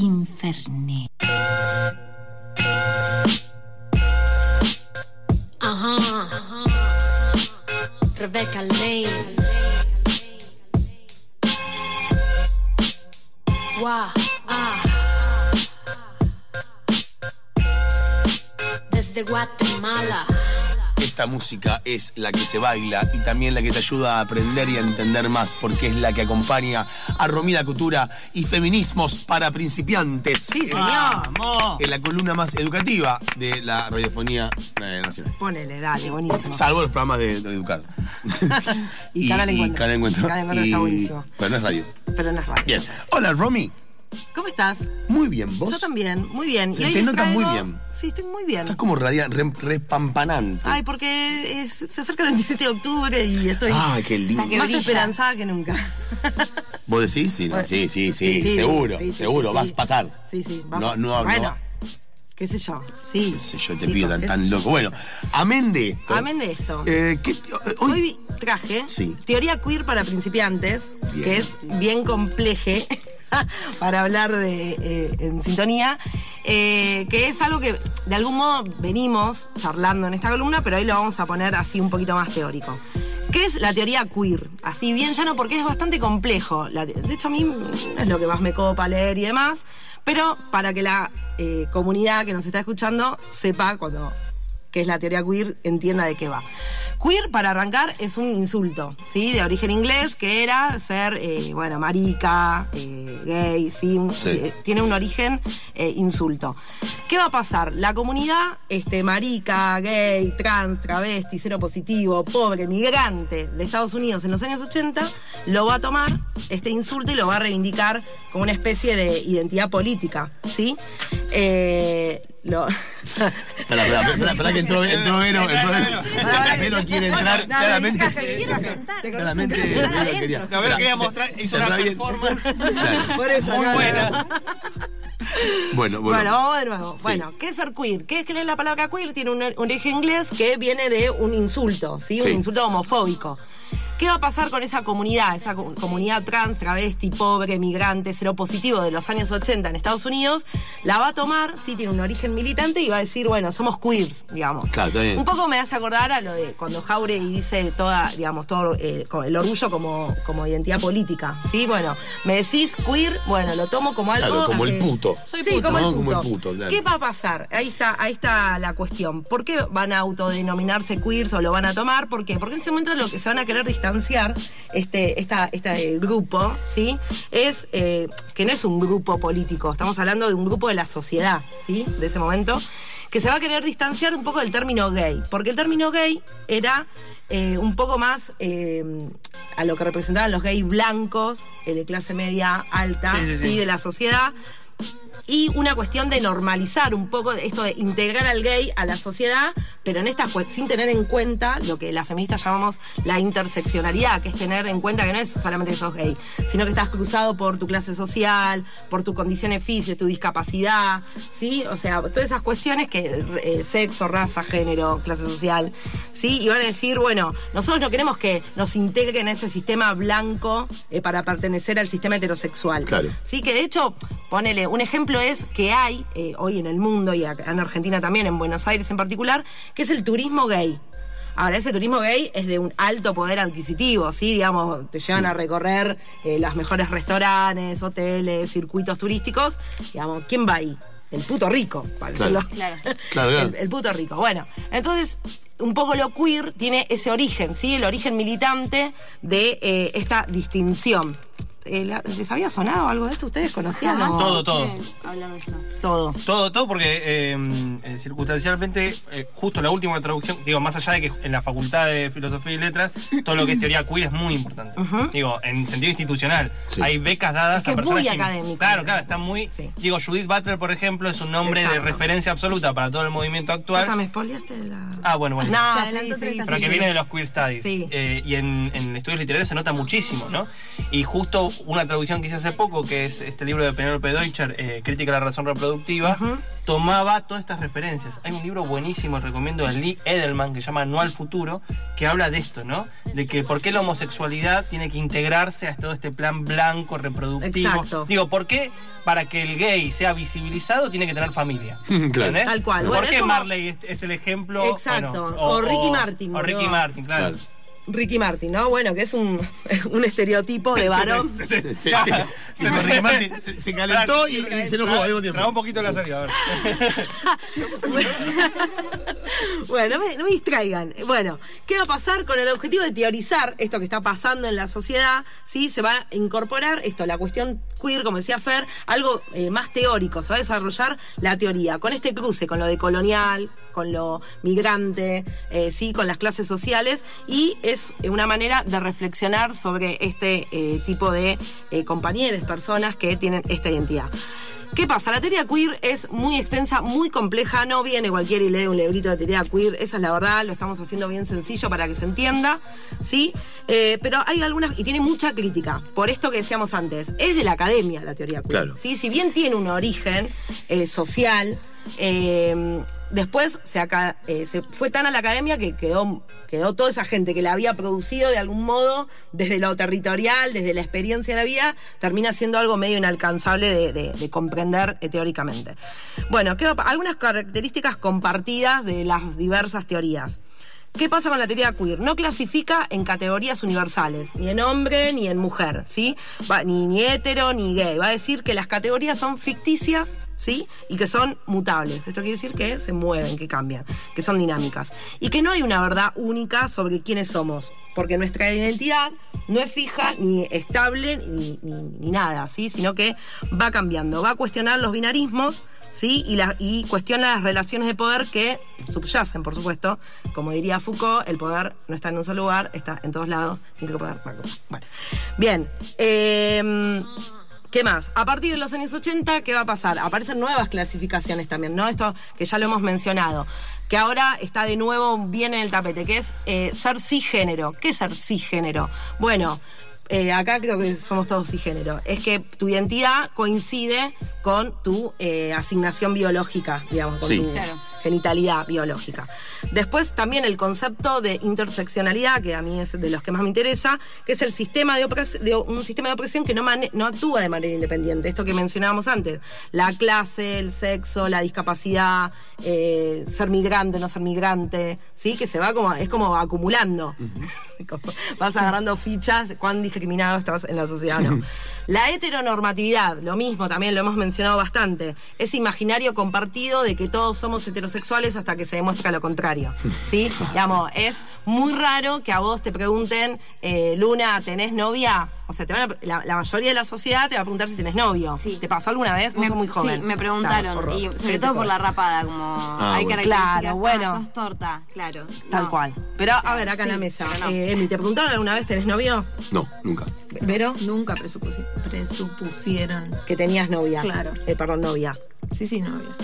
Infernet. Ajá. Rebecca Lane. Wow. Ah. Desde Guatemala. Esta música es la que se baila y también la que te ayuda a aprender y a entender más, porque es la que acompaña a Romina Cultura y Feminismos para Principiantes. Sí, señor. ¡Vamos! En la columna más educativa de la radiofonía eh, nacional. Ponele, dale, buenísimo. Salvo los programas de, de educar. Y Canal Encuentro. Canal Encuentro. Canal Encuentro está buenísimo. Pero no es radio. Pero no es radio. Bien. Hola, Romy. ¿Cómo estás? Muy bien, ¿vos? Yo también, muy bien. Se y te les nota muy traigo- bien. Sí, estoy muy bien. Estás como radia, re, respampanante. Ay, porque es- se acerca el 27 de octubre y estoy Ay, qué lindo. Más brilla. esperanzada que nunca. ¿Vos decís? Sí, no, Bueno, sí, sí, sí, sí, seguro, sí, sí, seguro, sí, vas sí. a pasar. Sí, sí, va- No, no, Bueno, no. qué sé yo. Sí. qué sé yo, te chicos, pido tan, loco. Bueno, amén de esto. Amén de esto. Eh, ¿qué te- eh, hoy- Hoy traje Sí. teoría queer para principiantes, Bien. que es bien compleje para hablar de eh, en sintonía, eh, que es algo que de algún modo venimos charlando en esta columna, pero hoy lo vamos a poner así un poquito más teórico. ¿Qué es la teoría queer? Así bien llano porque es bastante complejo. De hecho a mí es lo que más me copa leer y demás, pero para que la eh, comunidad que nos está escuchando sepa cuando que es la teoría queer, entienda de qué va. Queer, para arrancar, es un insulto, ¿sí? De origen inglés, que era ser, eh, bueno, marica, eh, gay, ¿sí? Eh, tiene un origen eh, insulto. ¿Qué va a pasar? La comunidad este, marica, gay, trans, travesti, cero positivo, pobre, migrante de Estados Unidos en los años 80, lo va a tomar, este insulto, y lo va a reivindicar como una especie de identidad política, ¿sí? Eh, lo... Espera, espera, espera, espera que entró, entró Vero, Vero. Quiere entrar, No, claramente. Claramente. Te Vero quería- mostrar, hizo una bien. performance. Por eso, Muy buena. no. Bueno, bueno. Bueno, vamos de nuevo. Bueno, ¿qué es ser queer? ¿Qué es que la palabra queer? Tiene un, un origen inglés que viene de un insulto, ¿sí? Sí. Un insulto homofóbico. ¿Qué va a pasar con esa comunidad, esa co- comunidad trans, travesti, pobre, migrante, cero positivo de los años 80 en Estados Unidos? La va a tomar, sí, tiene un origen militante y va a decir, bueno, somos queers, digamos. Claro. Un poco me hace acordar a lo de cuando Jauregui dice toda, digamos, todo eh, el orgullo como, como identidad política, ¿sí? Bueno, me decís queer, bueno, lo tomo como algo... Claro, como el eh, puto. Soy Soy sí, puto, como, ¿no? el puto. Como el puto, claro. ¿Qué va a pasar? Ahí está, ahí está la cuestión. ¿Por qué van a autodenominarse queers o lo van a tomar? ¿Por qué? Porque en ese momento lo que se van a querer distanciar, este, esta, este grupo, ¿sí? Es eh, que no es un grupo político, estamos hablando de un grupo de la sociedad, ¿sí? De ese momento, que se va a querer distanciar un poco del término gay. Porque el término gay era eh, un poco más eh, a lo que representaban los gays blancos, de clase media alta, Sí, sí, sí. ¿sí? de la sociedad y una cuestión de normalizar un poco esto de integrar al gay a la sociedad, pero en esta sin tener en cuenta lo que las feministas llamamos la interseccionalidad, que es tener en cuenta que no es solamente que sos gay, sino que estás cruzado por tu clase social, por tus condiciones físicas, tu discapacidad, ¿sí? O sea, todas esas cuestiones que eh, sexo, raza, género, clase social, ¿sí? Y van a decir, bueno, nosotros no queremos que nos integren a ese sistema blanco eh, para pertenecer al sistema heterosexual. Claro. Sí, que de hecho, ponele, un ejemplo es que hay eh, hoy en el mundo y acá en Argentina también, en Buenos Aires en particular, que es el turismo gay. Ahora, ese turismo gay es de un alto poder adquisitivo, ¿sí? Digamos, te llevan a recorrer eh, los mejores restaurantes, hoteles, circuitos turísticos. Digamos, ¿quién va ahí? El puto rico, para Claro. decirlo. Claro. Claro, claro. El, el puto rico. Bueno, entonces, un poco lo queer tiene ese origen, ¿sí? El origen militante de eh, esta distinción. Eh, ¿Les había sonado algo de esto? ¿Ustedes conocían? Todo, todo. hablar de esto. Todo. Todo, todo porque eh, eh, circunstancialmente, eh, justo la última traducción, digo, más allá de que en la Facultad de Filosofía y Letras, todo lo que es teoría queer es muy importante. Digo, en sentido institucional. Sí. Hay becas dadas Es que a es personas muy que- académico. Claro, claro, está muy. Sí. Digo, Judith Butler, por ejemplo, es un nombre de referencia absoluta para todo el movimiento ¿Ya actual. está, me spoileaste de la...? Ah, bueno, bueno. No, sí, pero sí. que viene de los queer studies. Sí. Eh, y en, en estudios literarios se nota muchísimo, ¿no? Y justo una traducción que hice hace poco, que es este libro de Penelope Deutscher, eh, Crítica a la razón reproductiva, tomaba todas estas referencias. Hay un libro buenísimo, recomiendo de Lee Edelman, que se llama No al futuro, que habla de esto, ¿no? De que por qué la homosexualidad tiene que integrarse a todo este plan blanco reproductivo. Exacto. Digo, ¿por qué para que el gay sea visibilizado tiene que tener familia? Claro. Tal cual. ¿Por Bueno, qué como- Marley es, es el ejemplo? Exacto. bueno, O Ricky Martin, O Ricky. Martin, claro. Claro. Ricky Martin, ¿no? Bueno, que es un, un estereotipo de varón. Se, se, se, Ricky Martin, se calentó y, y se enojó al mismo Traba tiempo. un poquito la salida, a ver. bueno, no me, no me distraigan. Bueno, ¿qué va a pasar con el objetivo de teorizar esto que está pasando en la sociedad? ¿sí? Se va a incorporar esto, la cuestión queer, como decía Fer, algo eh, más teórico. Se va a desarrollar la teoría con este cruce, con lo de colonial, con lo migrante, eh, sí, con las clases sociales y es una manera de reflexionar sobre este eh, tipo de eh, compañeros, personas que tienen esta identidad. ¿Qué pasa? La teoría queer es muy extensa, muy compleja, no viene cualquiera y lee un librito de teoría queer, esa es la verdad, lo estamos haciendo bien sencillo para que se entienda, ¿sí? Eh, pero hay algunas, y tiene mucha crítica, por esto que decíamos antes, es de la academia la teoría queer, Claro. ¿sí? Si bien tiene un origen eh, social, eh, después eh, se fue tan a la academia que quedó, quedó toda esa gente que la había producido de algún modo desde lo territorial, desde la experiencia de la vida, termina siendo algo medio inalcanzable de, de- de comprender eh, teóricamente. Bueno, ¿qué va a pa- algunas características compartidas de las diversas teorías. ¿Qué pasa con la teoría queer? No clasifica en categorías universales, ni en hombre ni en mujer, ¿sí? Va- ni, hetero ni gay. Va a decir que las categorías son ficticias, ¿sí? Y que son mutables. Esto quiere decir que se mueven, que cambian, que son dinámicas. Y que no hay una verdad única sobre quiénes somos, porque nuestra identidad no es fija, ni estable, ni, ni- ni nada, ¿sí? Sino que va cambiando, va a cuestionar los binarismos, ¿sí? Y, cuestiona las relaciones de poder que subyacen, por supuesto. Como diría Foucault, el poder no está en un solo lugar, está en todos lados. Poder. Bueno, bien. eh, ¿Qué más? A partir de los años 80, ¿qué va a pasar? Aparecen nuevas clasificaciones también, ¿no? Esto que ya lo hemos mencionado, que ahora está de nuevo bien en el tapete, que es eh, ser cisgénero. ¿Qué es ser cisgénero? Bueno, eh, acá creo que somos todos cisgénero. Es que tu identidad coincide con tu eh, asignación biológica, digamos, con Sí. tu Claro. genitalidad biológica. Después también el concepto de interseccionalidad, que a mí es de los que más me interesa, que es el sistema de, un sistema de opresión que no, actúa de manera independiente. Esto que mencionábamos antes, la clase, el sexo, la discapacidad, eh, ser migrante, no ser migrante, sí, que se va como es como acumulando. Como Vas agarrando fichas, cuán discriminado estás en la sociedad no. La heteronormatividad, lo mismo, también lo hemos mencionado bastante. Ese imaginario compartido de que todos somos heterosexuales hasta que se demuestra lo contrario. ¿Sí? Digamos, es muy raro que a vos te pregunten, eh, Luna, ¿tenés novia? O sea, te van a- la, la mayoría de la sociedad te va a preguntar si tenés novio. Sí. ¿Te pasó alguna vez? Vos sos muy joven. Sí, me preguntaron. Claro, y sobre todo por la rapada, como hay bueno. características. Claro, ah, bueno. sos torta, claro. Tal No. cual. Pero, O sea, a ver, acá en la mesa. pero no. Eh, Emi, ¿te preguntaron alguna vez tenés novio? No, nunca. ¿Vero? Nunca presupusi- presupusieron. Que tenías novia. Claro. Eh, perdón, novia. Sí, sí, novia.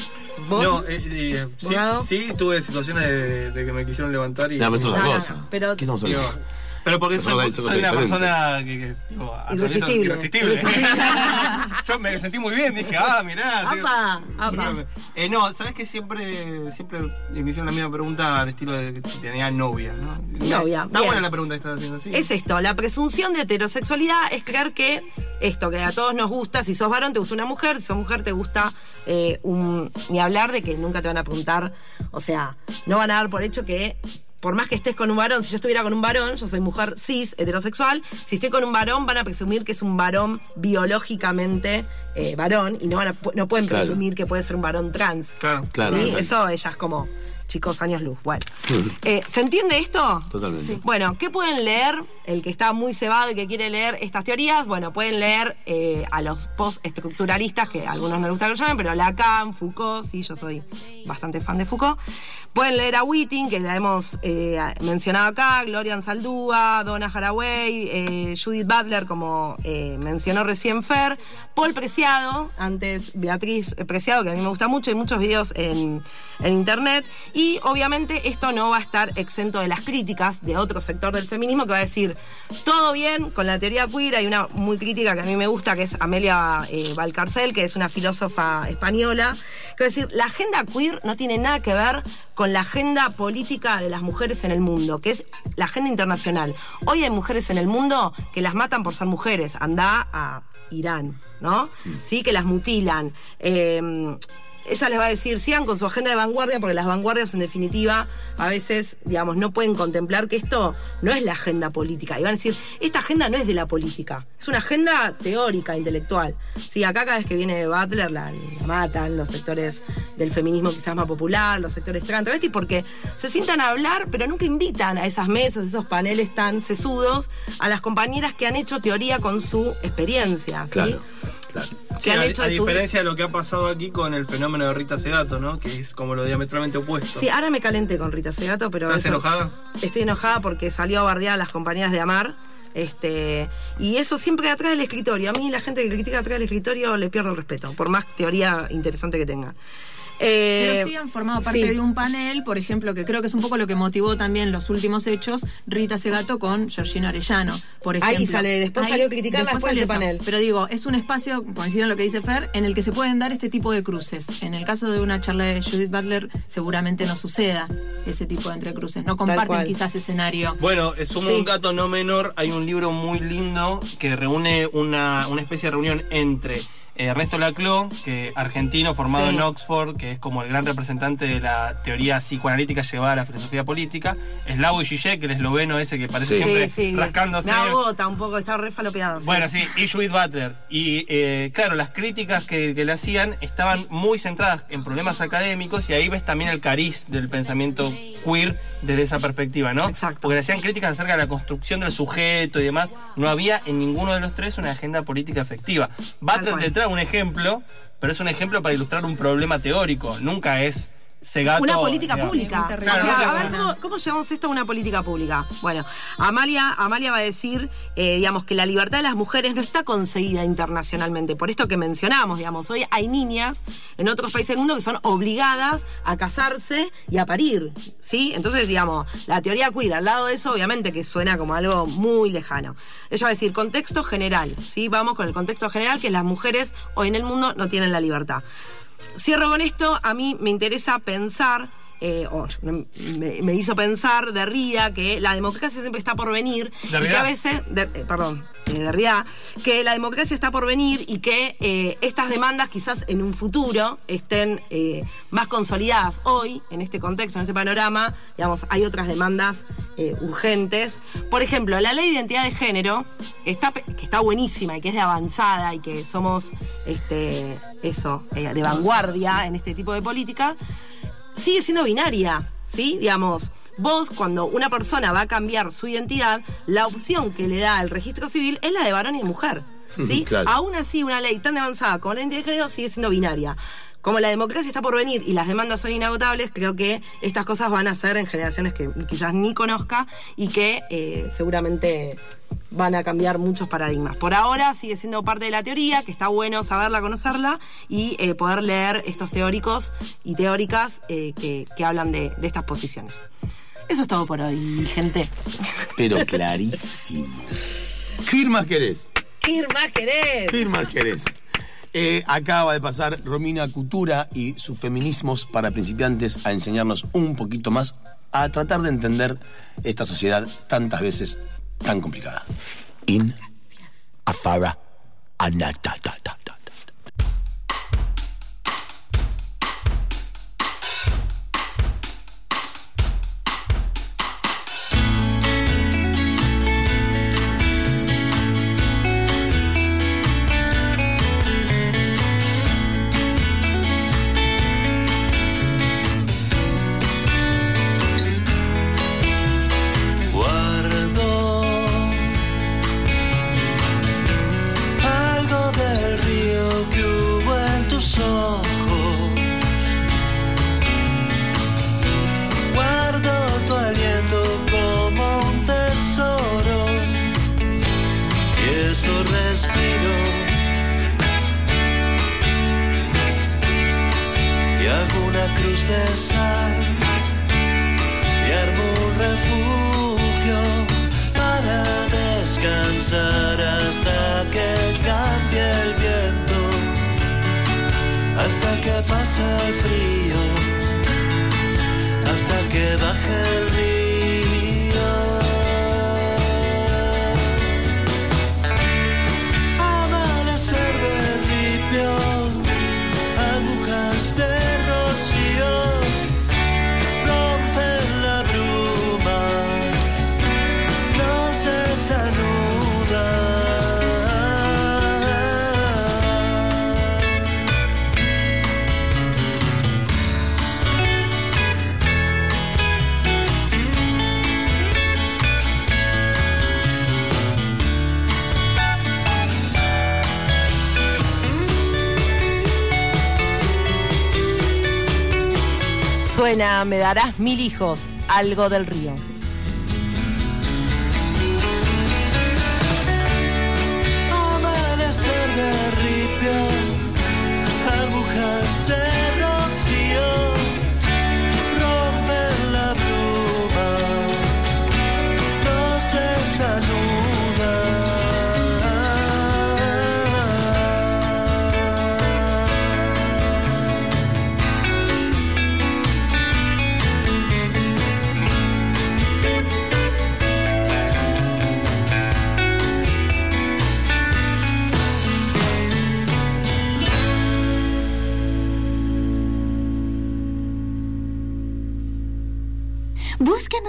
¿Vos? No, eh, eh, sí, sí, tuve situaciones de, de que me quisieron levantar y. No, pero es otra cosa. pero- ¿Qué estamos digo, hablando? Pero porque soy, una persona que, que Irresistible. irresistible. Irresistible. Yo me sentí muy bien, dije, ah, mirá. Apa, apa. Eh, no, sabes que siempre, siempre me hicieron la misma pregunta al estilo de que si tenía novia, ¿no? Novia, Está bien. buena la pregunta que estás haciendo, sí. Es esto, la presunción de heterosexualidad es creer que esto que a todos nos gusta, si sos varón te gusta una mujer, si sos mujer te gusta eh, un... Ni hablar de que nunca te van a preguntar, o sea, no van a dar por hecho que por más que estés con un varón, si yo estuviera con un varón, yo soy mujer cis, heterosexual, si estoy con un varón van a presumir que es un varón biológicamente eh, varón y no, van a- no pueden Claro. presumir que puede ser un varón trans. Claro. Claro, ¿Sí? total. Eso ella es como chicos años luz. Bueno, Eh, ¿se entiende esto? Totalmente. Bueno, ¿qué pueden leer? El que está muy cebado y que quiere leer estas teorías, bueno, pueden leer eh, a los postestructuralistas, que a algunos no les gusta que lo llamen, pero Lacan, Foucault, sí, yo soy bastante fan de Foucault. Pueden leer a Whiting, que la hemos eh, mencionado acá, Gloria Saldúa, Donna Haraway, eh, Judith Butler, como eh, mencionó recién Fer, Paul Preciado, antes Beatriz Preciado, que a mí me gusta mucho, hay muchos videos en, en internet, Y obviamente esto no va a estar exento de las críticas de otro sector del feminismo que va a decir, todo bien con la teoría queer, hay una muy crítica que a mí me gusta, que es Amelia eh, Valcarcel, que es una filósofa española, que va a decir, la agenda queer no tiene nada que ver con la agenda política de las mujeres en el mundo, que es la agenda internacional. Hoy hay mujeres en el mundo que las matan por ser mujeres. Anda a Irán, ¿no? Sí, que las mutilan. Eh, ella les va a decir, sigan con su agenda de vanguardia, porque las vanguardias, en definitiva, a veces, digamos, no pueden contemplar que esto no es la agenda política. Y van a decir, esta agenda no es de la política, es una agenda teórica, intelectual. Sí, acá cada vez que viene Butler la, matan los sectores del feminismo quizás más popular, los sectores trans, travestis, porque se sientan a hablar, pero nunca invitan a esas mesas, esos paneles tan sesudos, a las compañeras que han hecho teoría con su experiencia, ¿sí? Claro, claro. Que han a, hecho a de diferencia lo que ha pasado aquí con el fenómeno de Rita Segato, ¿no? Que es como lo diametralmente opuesto. Sí, ahora me calenté con Rita Segato, pero. ¿Estás eso- enojada? Estoy enojada porque salió a bardear a las compañeras de Amar. Este, y eso siempre atrás del escritorio. A mí la gente que critica atrás del escritorio le pierdo el respeto, por más teoría interesante que tenga. Eh, Pero sí han formado parte sí. de un panel, por ejemplo, que creo que es un poco lo que motivó también los últimos hechos, Rita Segato con Georgina Arellano, por ejemplo. Ahí sale, después salió a criticarla después salió de ese eso. panel. Pero digo, es un espacio, coincido en lo que dice Fer, en el que se pueden dar este tipo de cruces. En el caso de una charla de Judith Butler, seguramente no suceda ese tipo de entrecruces. No comparten quizás escenario. Bueno, eh, sumo Sí. un dato no menor, hay un libro muy lindo que reúne una, una especie de reunión entre eh, Ernesto Laclau, que argentino formado Sí. en Oxford, que es como el gran representante de la teoría psicoanalítica llevada a la filosofía política, Slavoj Žižek, el esloveno ese que parece Sí. siempre Sí, rascándose. Me agota un poco, está re falopeado. sí. Bueno, sí, y Judith Butler. Y eh, claro, las críticas que, que le hacían estaban muy centradas en problemas académicos y ahí ves también el cariz del pensamiento queer desde esa perspectiva, ¿no? Exacto. Porque le hacían críticas acerca de la construcción del sujeto y demás. No había en ninguno de los tres una agenda política efectiva. Cual. te trae un ejemplo, pero es un ejemplo para ilustrar un problema teórico. Nunca es Una política digamos. pública. O sea, a ver. ¿cómo, cómo llevamos esto a una política pública? Bueno, Amalia, Amalia va a decir, eh, digamos, que la libertad de las mujeres no está conseguida internacionalmente. Por esto que mencionamos, digamos, hoy hay niñas en otros países del mundo que son obligadas a casarse y a parir, ¿sí? Entonces, digamos, la teoría queer, al lado de eso, obviamente que suena como algo muy lejano. Ella va a decir, contexto general, ¿sí? Vamos con el contexto general, que las mujeres hoy en el mundo no tienen la libertad. Cierro con esto, a mí me interesa pensar, eh, o me, me hizo pensar Derrida que la democracia siempre está por venir y que a veces, der- eh, perdón, eh, Derrida, que la democracia está por venir y que eh, estas demandas quizás en un futuro estén eh, más consolidadas. Hoy, en este contexto, en este panorama, digamos, hay otras demandas eh, urgentes. Por ejemplo, la ley de identidad de género, está, que está buenísima y que es de avanzada y que somos, este, eso, eh, de vanguardia en este tipo de política, sigue siendo binaria, ¿sí? Digamos, vos cuando una persona va a cambiar su identidad, la opción que le da el registro civil es la de varón y de mujer, ¿sí? Claro. Aún así, una ley tan avanzada como la identidad de género sigue siendo binaria. Como la democracia está por venir y las demandas son inagotables, creo que estas cosas van a ser en generaciones que quizás ni conozca y que eh, seguramente van a cambiar muchos paradigmas. Por ahora sigue siendo parte de la teoría, que está bueno saberla, conocerla y eh, poder leer estos teóricos y teóricas eh, que, que hablan de, de estas posiciones. Eso es todo por hoy, gente. Pero clarísimo. ¿Qué más querés? ¿Qué más querés? ¿Qué más querés? Eh, acaba de pasar Romina Cutura y sus feminismos para principiantes a enseñarnos un poquito más a tratar de entender esta sociedad tantas veces tan complicada. In afara anatata. Suena, me darás mil hijos, algo del río.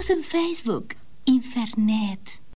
zijn Facebook, Infernet.